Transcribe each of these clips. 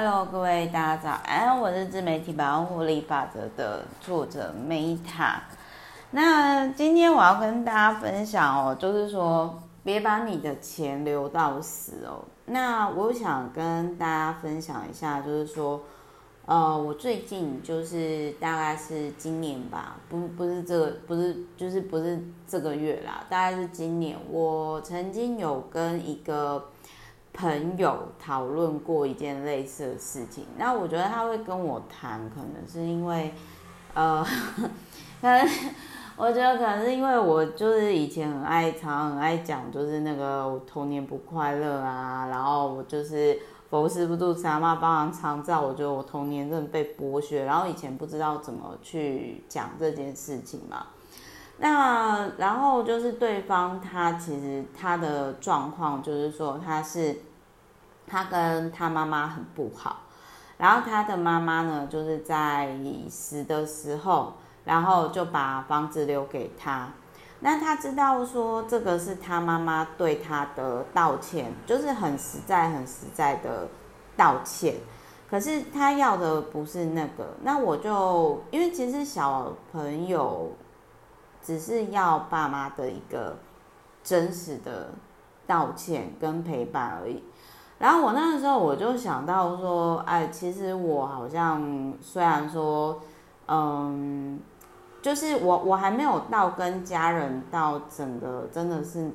Hello，各位大家早安，我是自媒体百万获利法则的作者 Meta。那今天我要跟大家分享哦，就是说别把你的钱留到死哦。那我想跟大家分享一下，就是说，呃，我最近就是大概是今年吧，不不是这个，不是就是不是这个月啦，大概是今年，我曾经有跟一个。朋友讨论过一件类似的事情，那我觉得他会跟我谈，可能是因为，呃，可能 我觉得可能是因为我就是以前很爱，常很爱讲，就是那个我童年不快乐啊，然后我就是佛师不住，三妈帮忙长照，我觉得我童年真的被剥削，然后以前不知道怎么去讲这件事情嘛。那然后就是对方他其实他的状况就是说他是。他跟他妈妈很不好，然后他的妈妈呢，就是在死的时候，然后就把房子留给他。那他知道说这个是他妈妈对他的道歉，就是很实在、很实在的道歉。可是他要的不是那个。那我就因为其实小朋友只是要爸妈的一个真实的道歉跟陪伴而已。然后我那个时候我就想到说，哎，其实我好像虽然说，嗯，就是我我还没有到跟家人到整个真的是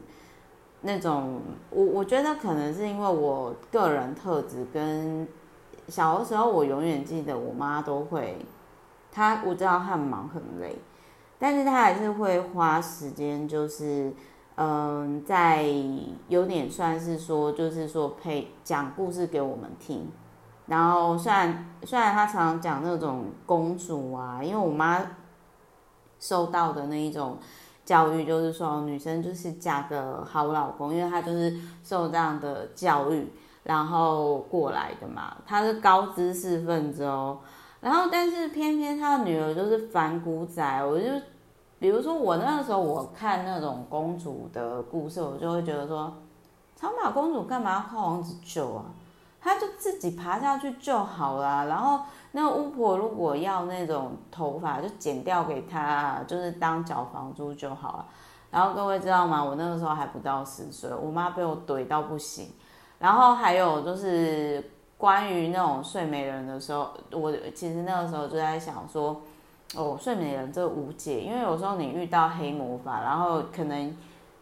那种，我我觉得可能是因为我个人特质跟小的时候，我永远记得我妈都会，她我知道她很忙很累，但是她还是会花时间就是。嗯，在有点算是说，就是说配讲故事给我们听。然后虽然虽然他常常讲那种公主啊，因为我妈受到的那一种教育，就是说女生就是嫁个好老公，因为她就是受这样的教育，然后过来的嘛。她是高知识分子哦，然后但是偏偏他的女儿就是反骨仔，我就。比如说我那个时候我看那种公主的故事，我就会觉得说，长马公主干嘛要靠王子救啊？她就自己爬下去就好了。然后那个巫婆如果要那种头发，就剪掉给她，就是当缴房租就好了。然后各位知道吗？我那个时候还不到十岁，我妈被我怼到不行。然后还有就是关于那种睡美人的时候，我其实那个时候就在想说。哦，睡美人这无解，因为有时候你遇到黑魔法，然后可能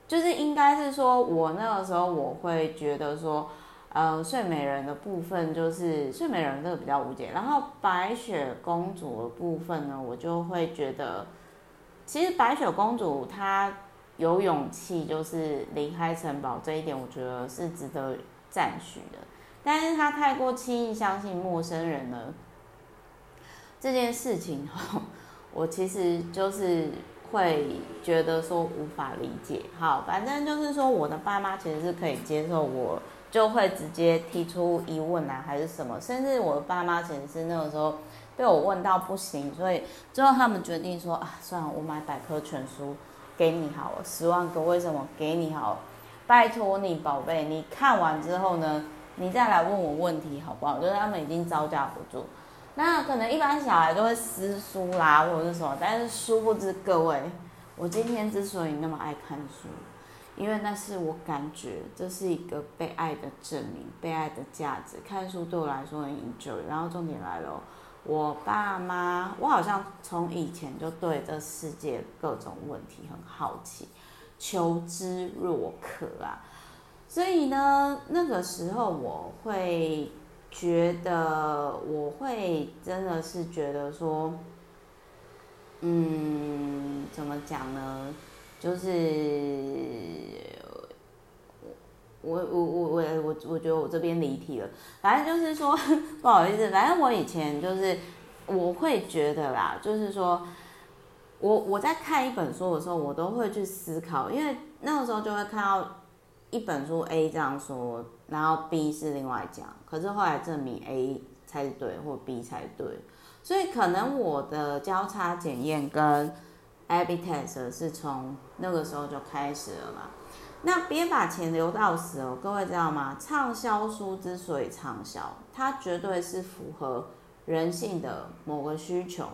就是应该是说，我那个时候我会觉得说，呃，睡美人的部分就是睡美人这个比较无解，然后白雪公主的部分呢，我就会觉得，其实白雪公主她有勇气就是离开城堡这一点，我觉得是值得赞许的，但是他太过轻易相信陌生人了，这件事情哈。我其实就是会觉得说无法理解，好，反正就是说我的爸妈其实是可以接受我，就会直接提出疑问啊，还是什么，甚至我的爸妈其实是那个时候被我问到不行，所以最后他们决定说啊，算了，我买百科全书给你好了，十万个为什么给你好，拜托你宝贝，你看完之后呢，你再来问我问题好不好？就是他们已经招架不住。那可能一般小孩都会撕书啦，或者是什么，但是殊不知各位，我今天之所以那么爱看书，因为那是我感觉这是一个被爱的证明，被爱的价值。看书对我来说很 enjoy。然后重点来了，我爸妈，我好像从以前就对这世界各种问题很好奇，求知若渴啊。所以呢，那个时候我会。觉得我会真的是觉得说，嗯，怎么讲呢？就是我我我我我我觉得我这边离题了。反正就是说 不好意思，反正我以前就是我会觉得啦，就是说我我在看一本书的时候，我都会去思考，因为那个时候就会看到。一本书 A 这样说，然后 B 是另外讲，可是后来证明 A 才是对，或 B 才对，所以可能我的交叉检验跟 A/B test 是从那个时候就开始了嘛。那别把钱留到死哦，各位知道吗？畅销书之所以畅销，它绝对是符合人性的某个需求。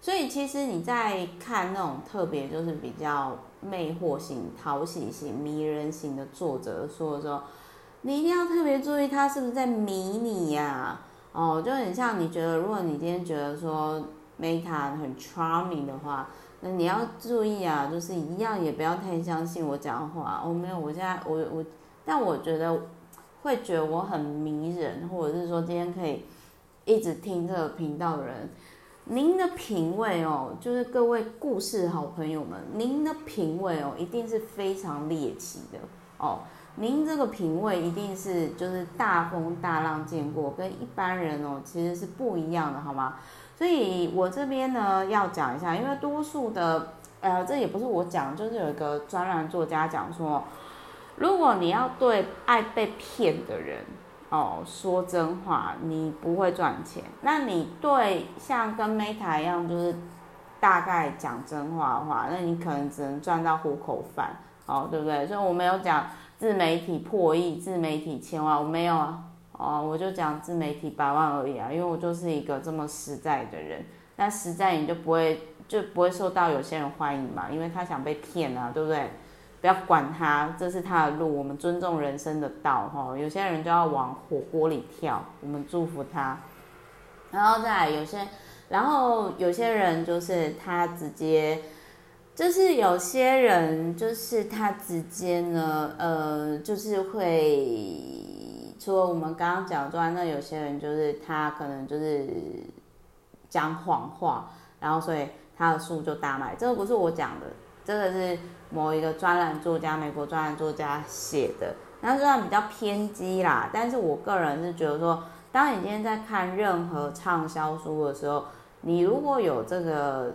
所以其实你在看那种特别就是比较魅惑型、讨喜型、迷人型的作者说的时候，你一定要特别注意他是不是在迷你呀？哦，就很像你觉得，如果你今天觉得说 Meta 很 charming 的话。那你要注意啊，就是一样也不要太相信我讲话。我、没有，我现在我我，但我觉得会觉得我很迷人，或者是说今天可以一直听这个频道的人，您的品味哦，就是各位故事好朋友们，您的品味哦，一定是非常猎奇的哦。您这个品味一定是就是大风大浪见过，跟一般人哦其实是不一样的，好吗？所以我这边呢要讲一下，因为多数的，呃，这也不是我讲，就是有一个专栏作家讲说，如果你要对爱被骗的人哦说真话，你不会赚钱。那你对像跟 Meta 一样，就是大概讲真话的话，那你可能只能赚到糊口饭，哦，对不对？所以我没有讲自媒体破亿、自媒体千万，我没有啊。哦，我就讲自媒体百万而已啊，因为我就是一个这么实在的人。那实在你就不会就不会受到有些人欢迎嘛，因为他想被骗啊，对不对？不要管他，这是他的路，我们尊重人生的道哈。有些人就要往火锅里跳，我们祝福他。然后再有些，然后有些人就是他直接，就是有些人就是他直接呢，呃，就是会。除了我们刚刚讲之外，那有些人就是他可能就是讲谎话，然后所以他的书就大卖。这个不是我讲的，这个是某一个专栏作家，美国专栏作家写的。那虽然比较偏激啦，但是我个人是觉得说，当你今天在看任何畅销书的时候，你如果有这个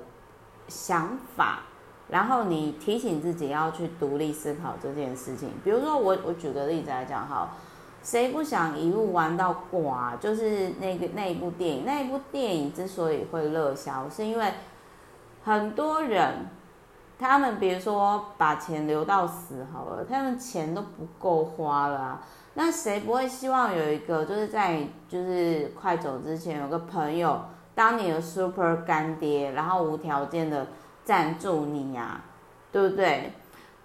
想法，然后你提醒自己要去独立思考这件事情。比如说我我举个例子来讲哈。谁不想一路玩到挂？就是那个那一部电影，那一部电影之所以会热销，是因为很多人，他们比如说把钱留到死好了，他们钱都不够花了。那谁不会希望有一个就是在就是快走之前有个朋友当你的 super 干爹，然后无条件的赞助你呀，对不对？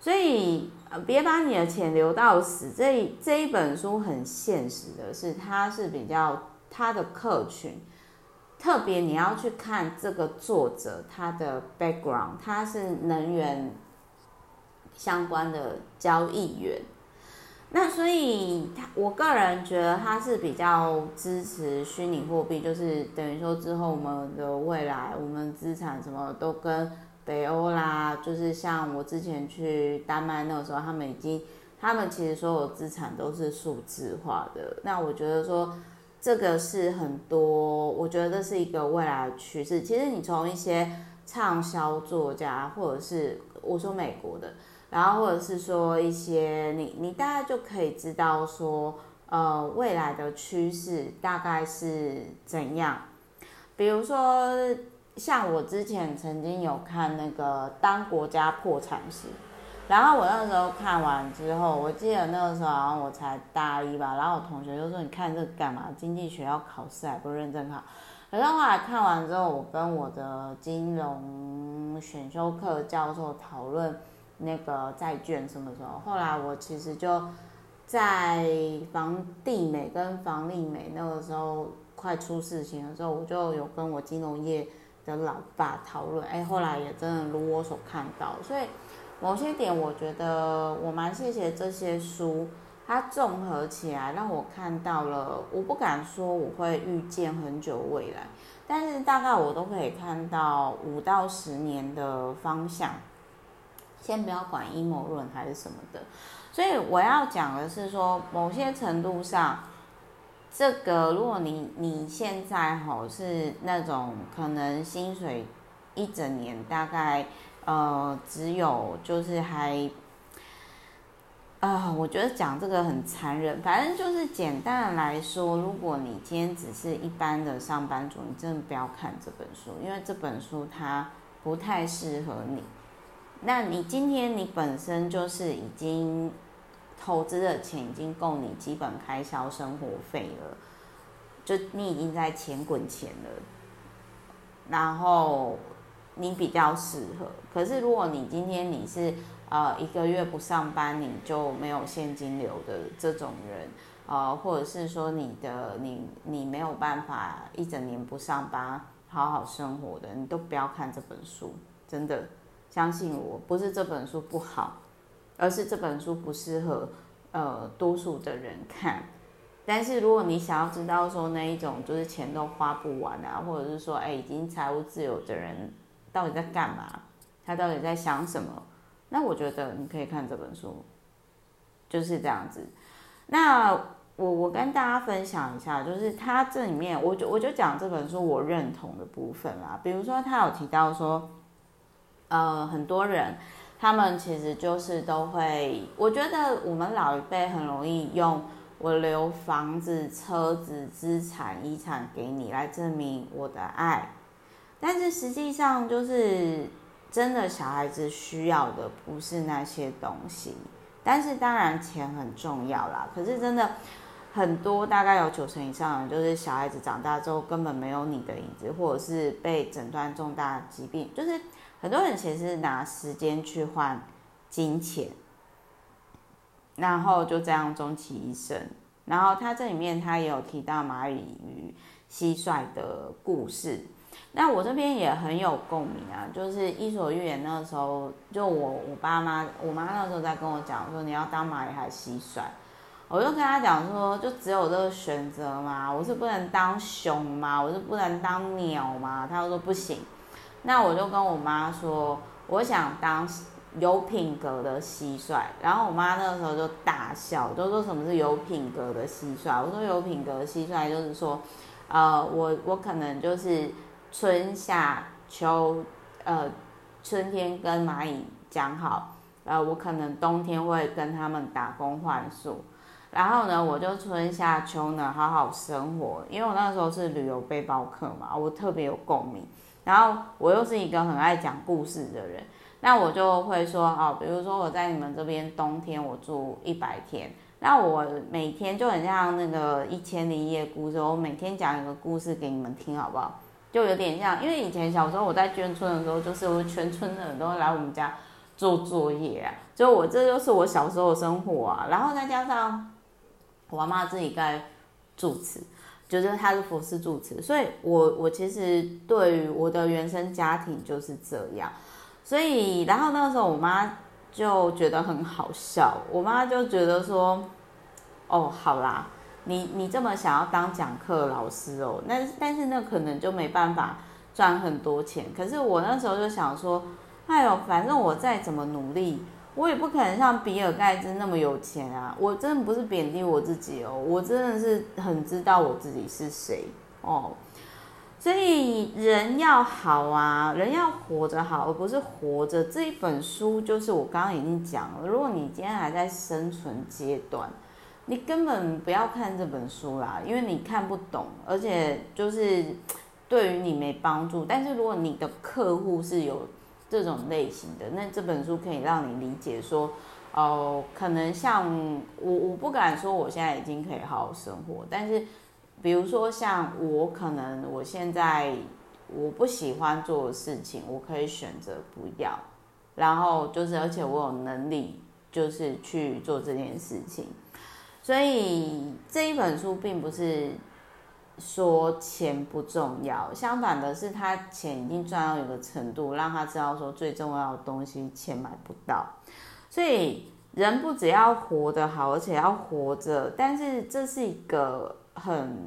所以。呃，别把你的钱留到死。这这一本书很现实的是，它是比较它的客群，特别你要去看这个作者他的 background，他是能源相关的交易员。那所以他，我个人觉得他是比较支持虚拟货币，就是等于说之后我们的未来，我们资产什么都跟。北欧啦，就是像我之前去丹麦那个时候，他们已经，他们其实所有资产都是数字化的。那我觉得说，这个是很多，我觉得这是一个未来的趋势。其实你从一些畅销作家，或者是我说美国的，然后或者是说一些你你大概就可以知道说，呃，未来的趋势大概是怎样。比如说。像我之前曾经有看那个《当国家破产时》，然后我那时候看完之后，我记得那个时候好像我才大一吧，然后我同学就说：“你看这干嘛？经济学要考试还不认真考。”可是后来看完之后，我跟我的金融选修课教授讨论那个债券什么时候。后来我其实就在房地美跟房利美那个时候快出事情的时候，我就有跟我金融业。的老爸讨论，哎，后来也真的如我所看到，所以某些点我觉得我蛮谢谢这些书，它综合起来让我看到了，我不敢说我会预见很久未来，但是大概我都可以看到五到十年的方向。先不要管阴谋论还是什么的，所以我要讲的是说，某些程度上。这个，如果你你现在吼是那种可能薪水一整年大概呃只有就是还啊、我觉得讲这个很残忍，反正就是简单的来说，如果你今天只是一般的上班族，你真的不要看这本书，因为这本书它不太适合你。那你今天你本身就是已经投资的钱已经够你基本开销、生活费了，就你已经在钱滚钱了，然后你比较适合。可是如果你今天你是呃一个月不上班，你就没有现金流的这种人，呃，或者是说你的你你没有办法一整年不上班好好生活的，你都不要看这本书，真的。相信我，不是这本书不好，而是这本书不适合呃多数的人看。但是如果你想要知道说那一种就是钱都花不完啊，或者是说哎已经财务自由的人到底在干嘛，他到底在想什么，那我觉得你可以看这本书，就是这样子。那我我跟大家分享一下，就是他这里面我就我就讲这本书我认同的部分啦，比如说他有提到说。呃，很多人，他们其实就是都会，我觉得我们老一辈很容易用我留房子、车子、资产、遗产给你来证明我的爱，但是实际上就是真的小孩子需要的不是那些东西，但是当然钱很重要啦。可是真的很多，大概有九成以上人，就是小孩子长大之后根本没有你的影子，或者是被诊断重大疾病，就是。很多人其实是拿时间去换金钱，然后就这样终其一生。然后他这里面他也有提到蚂蚁与蟋蟀的故事，那我这边也很有共鸣啊。就是伊索寓言那个时候，就我我爸妈，我妈那时候在跟我讲说，你要当蚂蚁还是蟋蟀？我就跟他讲说，就只有这个选择吗？我是不能当熊吗？我是不能当鸟吗？他说不行。那我就跟我妈说，我想当有品格的蟋蟀。然后我妈那个时候就大笑，就说什么是有品格的蟋蟀？我说有品格的蟋蟀就是说，呃，我我可能就是春夏秋，呃，春天跟蚂蚁讲好，呃，我可能冬天会跟他们打工换宿。然后呢，我就春夏秋呢好好生活，因为我那时候是旅游背包客嘛，我特别有共鸣。然后我又是一个很爱讲故事的人，那我就会说哦，比如说我在你们这边冬天我住一百天，那我每天就很像那个一千零一夜故事，我每天讲一个故事给你们听，好不好？就有点像，因为以前小时候我在眷村的时候，就是我全村的人都会来我们家做作业，就我这就是我小时候的生活啊，然后再加上我妈妈自己盖住持。就是她是佛事住持，所以我我其实对于我的原生家庭就是这样，所以然后那个时候我妈就觉得很好笑，我妈就觉得说，哦，好啦，你你这么想要当讲课老师哦，那但是那可能就没办法赚很多钱，可是我那时候就想说，哎呦，反正我再怎么努力。我也不可能像比尔盖茨那么有钱啊！我真的不是贬低我自己哦，我真的是很知道我自己是谁哦。所以人要好啊，人要活着好，而不是活着。这一本书就是我刚刚已经讲了，如果你今天还在生存阶段，你根本不要看这本书啦，因为你看不懂，而且就是 对于你没帮助。但是如果你的客户是有。这种类型的，那这本书可以让你理解说，哦、可能像我，我不敢说我现在已经可以好好生活，但是，比如说像我，可能我现在我不喜欢做的事情，我可以选择不要，然后就是，而且我有能力，就是去做这件事情，所以这一本书并不是。说钱不重要，相反的是，他钱已经赚到一个程度，让他知道说最重要的东西钱买不到。所以人不只要活得好，而且要活着。但是这是一个很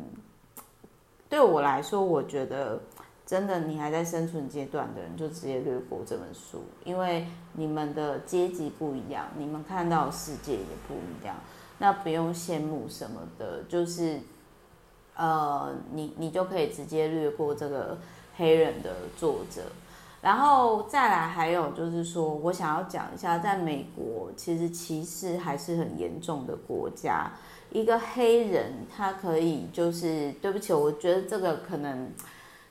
对我来说，我觉得真的，你还在生存阶段的人，就直接略过这本书，因为你们的阶级不一样，你们看到的世界也不一样。那不用羡慕什么的，就是。呃，你你就可以直接略过这个黑人的作者，然后再来还有就是说，我想要讲一下，在美国其实歧视还是很严重的国家。一个黑人他可以就是，对不起，我觉得这个可能，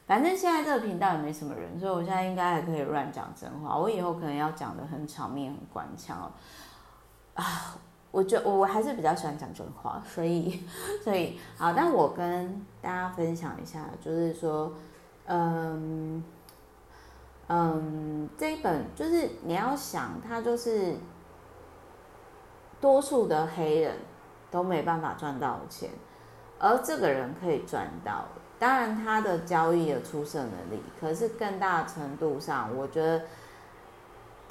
反正现在这个频道也没什么人，所以我现在应该还可以乱讲真话。我以后可能要讲得很场面很官腔哦。啊，我觉得我还是比较喜欢讲真话，所以 所以好，但我跟大家分享一下，就是说，嗯嗯，这一本就是你要想，它就是多数的黑人都没办法赚到钱，而这个人可以赚到，当然他的交易的出色能力，可是更大程度上，我觉得。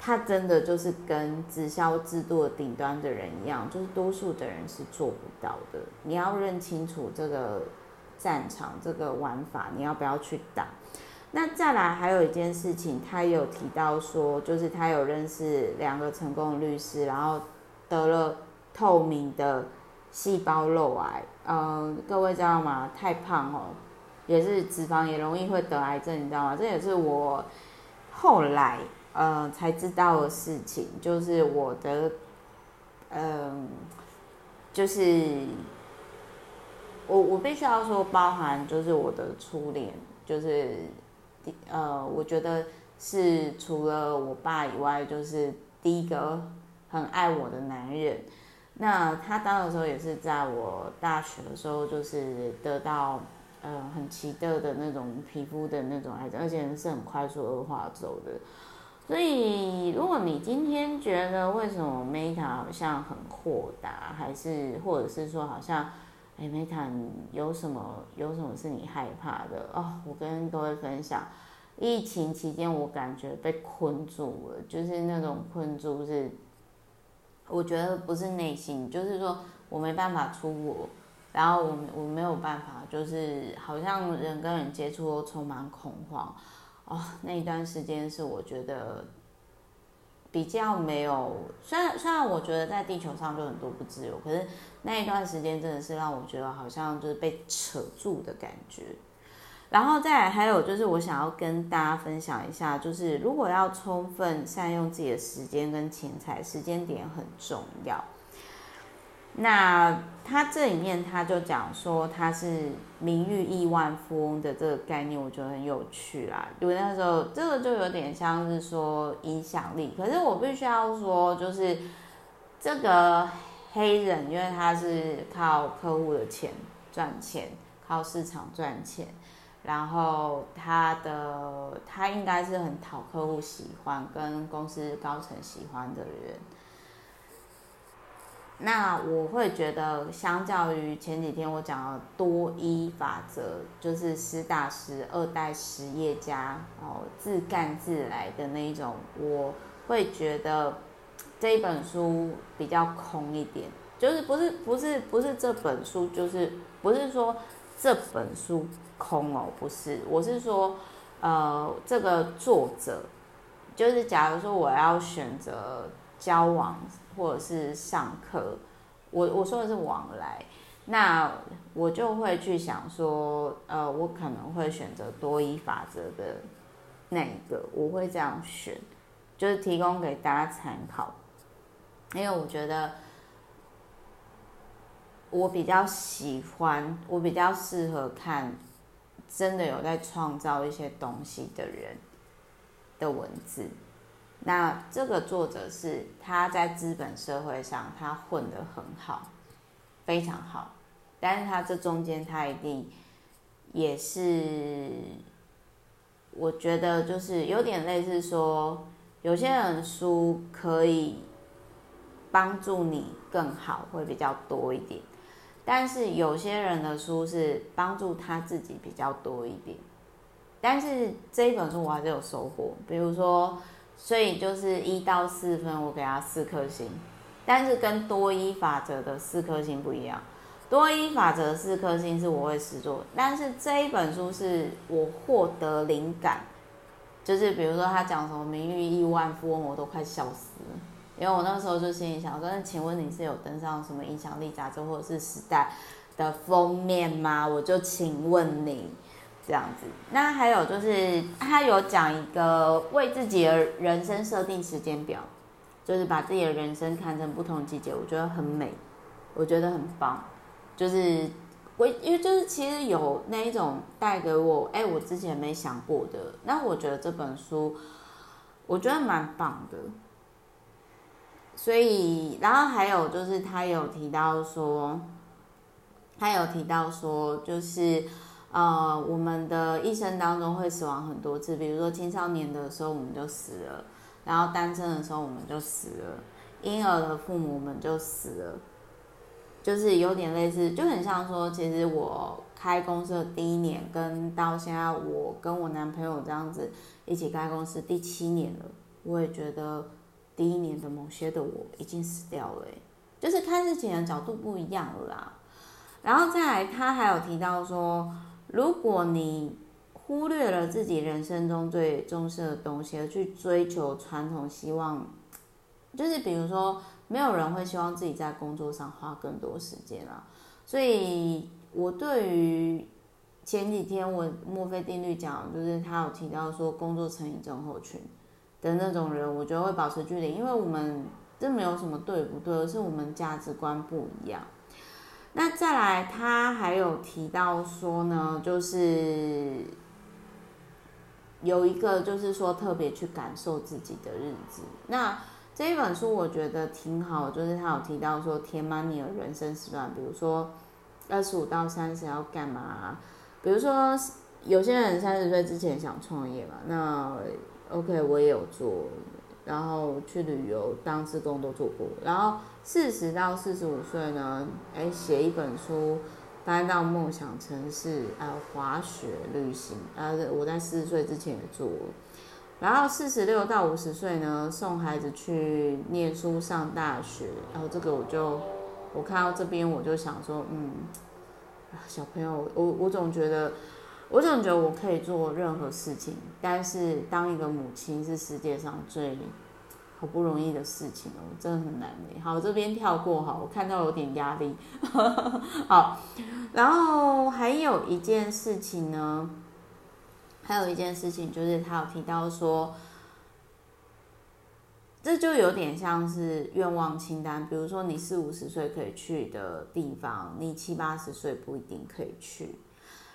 他真的就是跟直销制度的顶端的人一样，就是多数的人是做不到的。你要认清楚这个战场，这个玩法，你要不要去打？那再来还有一件事情，他有提到说，就是他有认识两个成功的律师，然后得了透明的细胞肉癌。嗯，各位知道吗？太胖哦，也是脂肪也容易会得癌症，你知道吗？这也是我后来。呃，才知道的事情就是我的，嗯、就是我我必须要说，包含就是我的初恋，就是呃，我觉得是除了我爸以外，就是第一个很爱我的男人。那他当的时候也是在我大学的时候，就是得到呃很奇特的那种皮肤的那种癌症，而且是很快速恶化走的。所以，如果你今天觉得为什么 Meta 好像很豁达，还是或者是说好像，哎，Meta 有什么有什么是你害怕的哦？我跟各位分享，疫情期间我感觉被困住了，就是那种困住是，我觉得不是内心，就是说我没办法出国，然后我我没有办法，就是好像人跟人接触都充满恐慌。哦，那一段时间是我觉得比较没有，虽然虽然我觉得在地球上就很多不自由，可是那一段时间真的是让我觉得好像就是被扯住的感觉。然后再还有就是我想要跟大家分享一下，就是如果要充分善用自己的时间跟钱财，时间点很重要。那他这里面他就讲说他是名誉亿万富翁的这个概念，我觉得很有趣啦。因为那时候这个就有点像是说影响力，可是我必须要说，就是这个黑人，因为他是靠客户的钱赚钱，靠市场赚钱，然后他的他应该是很讨客户喜欢，跟公司高层喜欢的人。那我会觉得，相较于前几天我讲的多一法则，就是实打实二代实业家哦，自干自来的那一种，我会觉得这一本书比较空一点。就是不是不是不是这本书，就是不是说这本书空哦，不是，我是说，呃，这个作者，就是假如说我要选择交往。或者是上课，我我说的是往来，那我就会去想说，呃，我可能会选择多一法则的那一个，我会这样选，就是提供给大家参考，因为我觉得我比较喜欢，我比较适合看真的有在创造一些东西的人的文字。那这个作者是他在资本社会上他混得很好，非常好，但是他这中间他一定也是，我觉得就是有点类似说，有些人书可以帮助你更好，会比较多一点，但是有些人的书是帮助他自己比较多一点，但是这一本书我还是有收获，比如说。所以就是一到四分，我给他四颗星，但是跟多一法则的四颗星不一样。多一法则四颗星是我会实作，但是这一本书是我获得灵感，就是比如说他讲什么名誉亿万富翁，我都快笑死了，因为我那时候就心里想说，那请问你是有登上什么影响力杂志或者是时代的封面吗？我就请问你。这样子，那还有就是他有讲一个为自己的人生设定时间表，就是把自己的人生看成不同季节，我觉得很美，我觉得很棒。就是我因为就是其实有那一种带给我，哎，我之前没想过的。那我觉得这本书我觉得蛮棒的。所以，然后还有就是他有提到说，他有提到说，就是呃，我们的一生当中会死亡很多次，比如说青少年的时候我们就死了，然后单身的时候我们就死了，婴儿的父母们就死了，就是有点类似，就很像说，其实我开公司的第一年，跟到现在我跟我男朋友这样子一起开公司第七年了，我也觉得。第一年的某些的我已经死掉了，就是看事情的角度不一样了啦。然后再来，他还有提到说，如果你忽略了自己人生中最重视的东西，而去追求传统，希望就是比如说，没有人会希望自己在工作上花更多时间啦。所以我对于前几天我墨菲定律讲，就是他有提到说，工作成瘾症候群。的那种人，我觉得会保持距离，因为我们这没有什么对不对，而是我们价值观不一样。那再来，他还有提到说呢，就是有一个就是说特别去感受自己的日子。那这一本书我觉得挺好，就是他有提到说填满你的人生时段，比如说二十五到三十要干嘛？比如说有些人三十岁之前想创业嘛，那。OK，我也有做，然后去旅游当志工都做过。然后四十到四十五岁呢，哎，写一本书，搬到梦想城市，还有滑雪、旅行，啊，我在四十岁之前也做。然后四十六到五十岁呢，送孩子去念书上大学。然后这个我就，我看到这边我就想说，嗯，小朋友，我我总觉得。我总觉得我可以做任何事情，但是当一个母亲是世界上最好不容易的事情哦，真的很难的。好，这边跳过哈，我看到有点压力。好，然后还有一件事情呢，还有一件事情就是他有提到说，这就有点像是愿望清单，比如说你四五十岁可以去的地方，你七八十岁不一定可以去。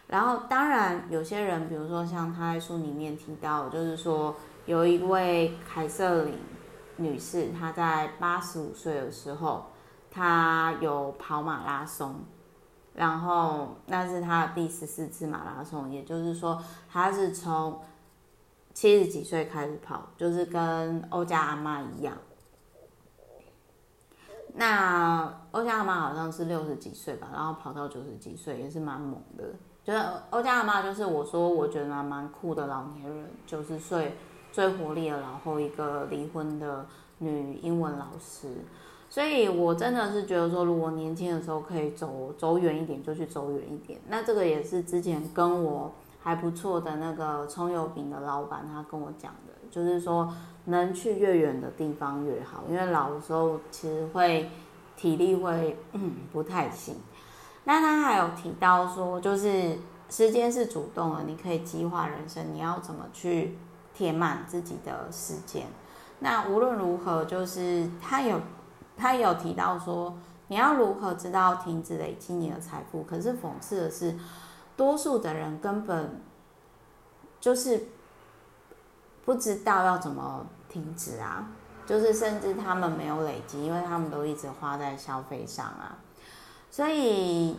然后，当然，有些人，比如说像他在书里面提到，就是说有一位凯瑟琳女士，她在八十五岁的时候，她有跑马拉松，然后那是她的第十四次马拉松，也就是说，她是从七十几岁开始跑，就是跟欧家阿嬷一样。那欧家阿嬷好像是六十几岁吧，然后跑到九十几岁，也是蛮猛的。就是欧家阿嬷，就是我说我觉得蛮酷的老年人，九十岁最活力的然后一个离婚的女英文老师，所以我真的是觉得说，如果年轻的时候可以走走远一点，就去走远一点。那这个也是之前跟我还不错的那个葱油饼的老板他跟我讲的，就是说能去越远的地方越好，因为老的时候其实会体力会不太行。那他还有提到说，就是时间是主动的，你可以计划人生，你要怎么去填满自己的时间。那无论如何，就是他有他有提到说，你要如何知道停止累积你的财富？可是讽刺的是，多数的人根本就是不知道要怎么停止啊，就是甚至他们没有累积，因为他们都一直花在消费上啊。所以，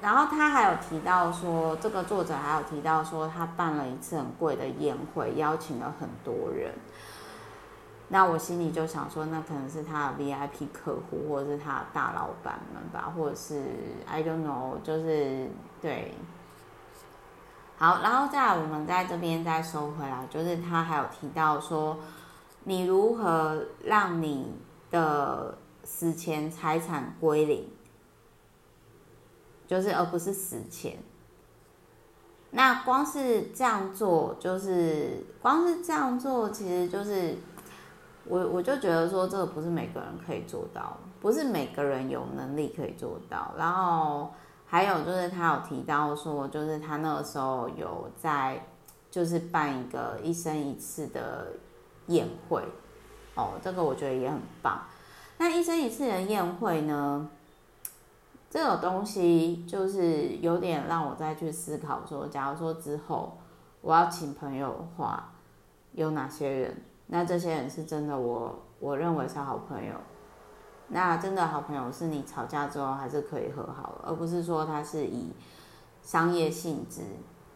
然后他还有提到说，这个作者还有提到说，他办了一次很贵的宴会，邀请了很多人。那我心里就想说，那可能是他的 VIP 客户，或者是他的大老板们吧，或者是 I don't know，就是对。好，然后再来，我们在这边再收回来，就是他还有提到说，你如何让你的死前财产归零。就是，而不是死前。那光是这样做，就是光是这样做，其实就是我我就觉得说，这个不是每个人可以做到，不是每个人有能力可以做到。然后还有就是，他有提到说，就是他那个时候有在，就是办一个一生一次的宴会。哦，这个我觉得也很棒。那一生一次的宴会呢？这种东西就是有点让我再去思考说，假如说之后我要请朋友的话，有哪些人？那这些人是真的我，我认为是好朋友。那真的好朋友是你吵架之后还是可以和好，而不是说他是以商业性质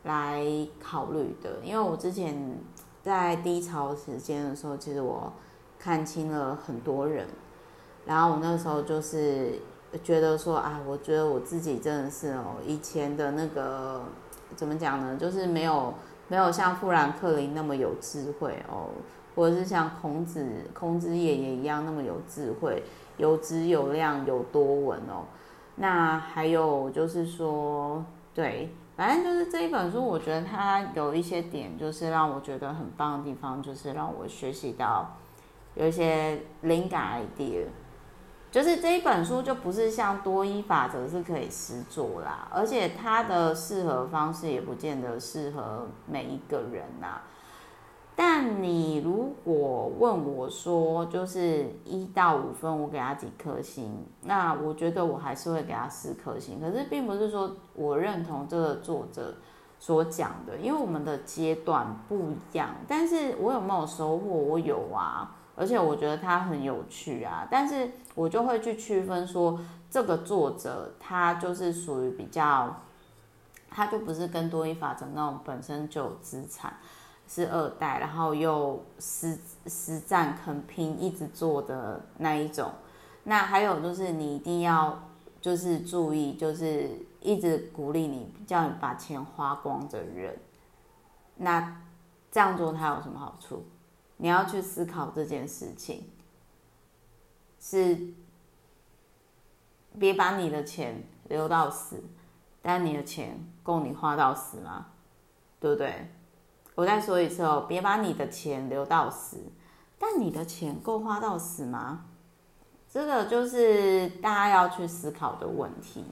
来考虑的。因为我之前在低潮时间的时候，其实我看清了很多人，然后我那时候就是觉得说，啊，我觉得我自己真的是哦，以前的那个怎么讲呢？就是没有没有像富兰克林那么有智慧哦，或者是像孔子孔子爷爷一样那么有智慧。有质有量有多闻哦，那还有就是说，对，反正就是这一本书，我觉得它有一些点，就是让我觉得很棒的地方，就是让我学习到有一些灵感 idea。就是这一本书就不是像多一法则是可以实做啦，而且它的适合方式也不见得适合每一个人呐。但你如果问我说，就是一到五分，我给他几颗星？那我觉得我还是会给他四颗星。可是并不是说我认同这个作者所讲的，因为我们的阶段不一样。但是我有没有收获？我有啊，而且我觉得他很有趣啊。但是我就会去区分说，这个作者他就是属于比较，他就不是跟多一法则那种本身就有资产。是二代，然后又实实战肯拼，一直做的那一种。那还有就是你一定要就是注意，就是一直鼓励你，叫你把钱花光的人。那这样做它有什么好处？你要去思考这件事情，是别把你的钱留到死，但你的钱够你花到死吗？对不对？我再说一次哦，别把你的钱留到死，但你的钱够花到死吗？这个就是大家要去思考的问题。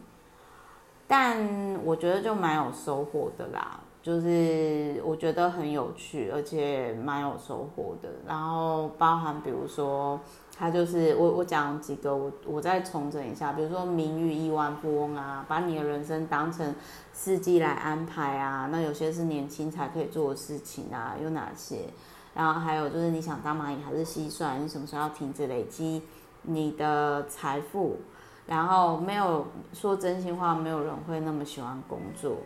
但我觉得就蛮有收获的啦，就是我觉得很有趣，而且蛮有收获的。然后包含比如说。他就是我，我讲几个，我我再重整一下，比如说名誉亿万富翁啊，把你的人生当成四季来安排啊，那有些是年轻才可以做的事情啊，有哪些？然后还有就是你想当蚂蚁还是蟋蟀？你什么时候要停止累积你的财富？然后没有说真心话，没有人会那么喜欢工作。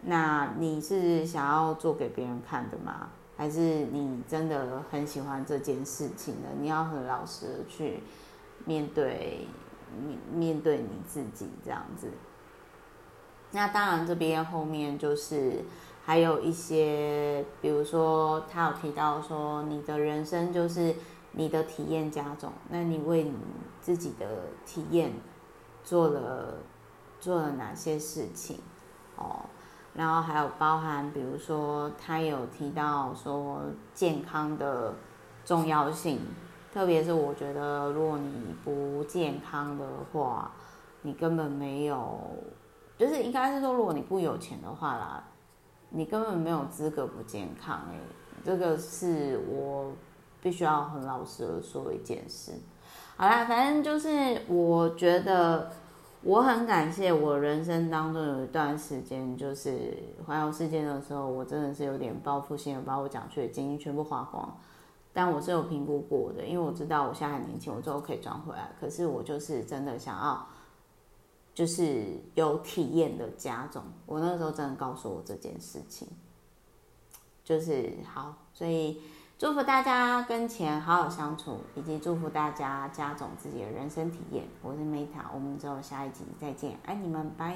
那你是想要做给别人看的吗？还是你真的很喜欢这件事情的？你要很老实的去面对面面对你自己这样子。那当然，这边后面就是还有一些，比如说他有提到说，你的人生就是你的体验加总。那你为你自己的体验做了做了哪些事情？哦。然后还有包含，比如说他有提到说健康的重要性，特别是我觉得，如果你不健康的话，你根本没有，就是应该是说，如果你不有钱的话啦，你根本没有资格不健康。哎，这个是我必须要很老实的说一件事。好啦，反正就是我觉得。我很感谢我人生当中有一段时间，就是环游世界的时候，我真的是有点报复性的把我奖学金全部花光。但我是有评估过的，因为我知道我现在很年轻，我之后可以赚回来。可是我就是真的想要，就是有体验的加总。我那个时候真的告诉我这件事情，就是好，所以。祝福大家跟钱好好相处，以及祝福大家加总自己的人生体验。我是 Meta，我们之后下一集再见，爱你们，拜。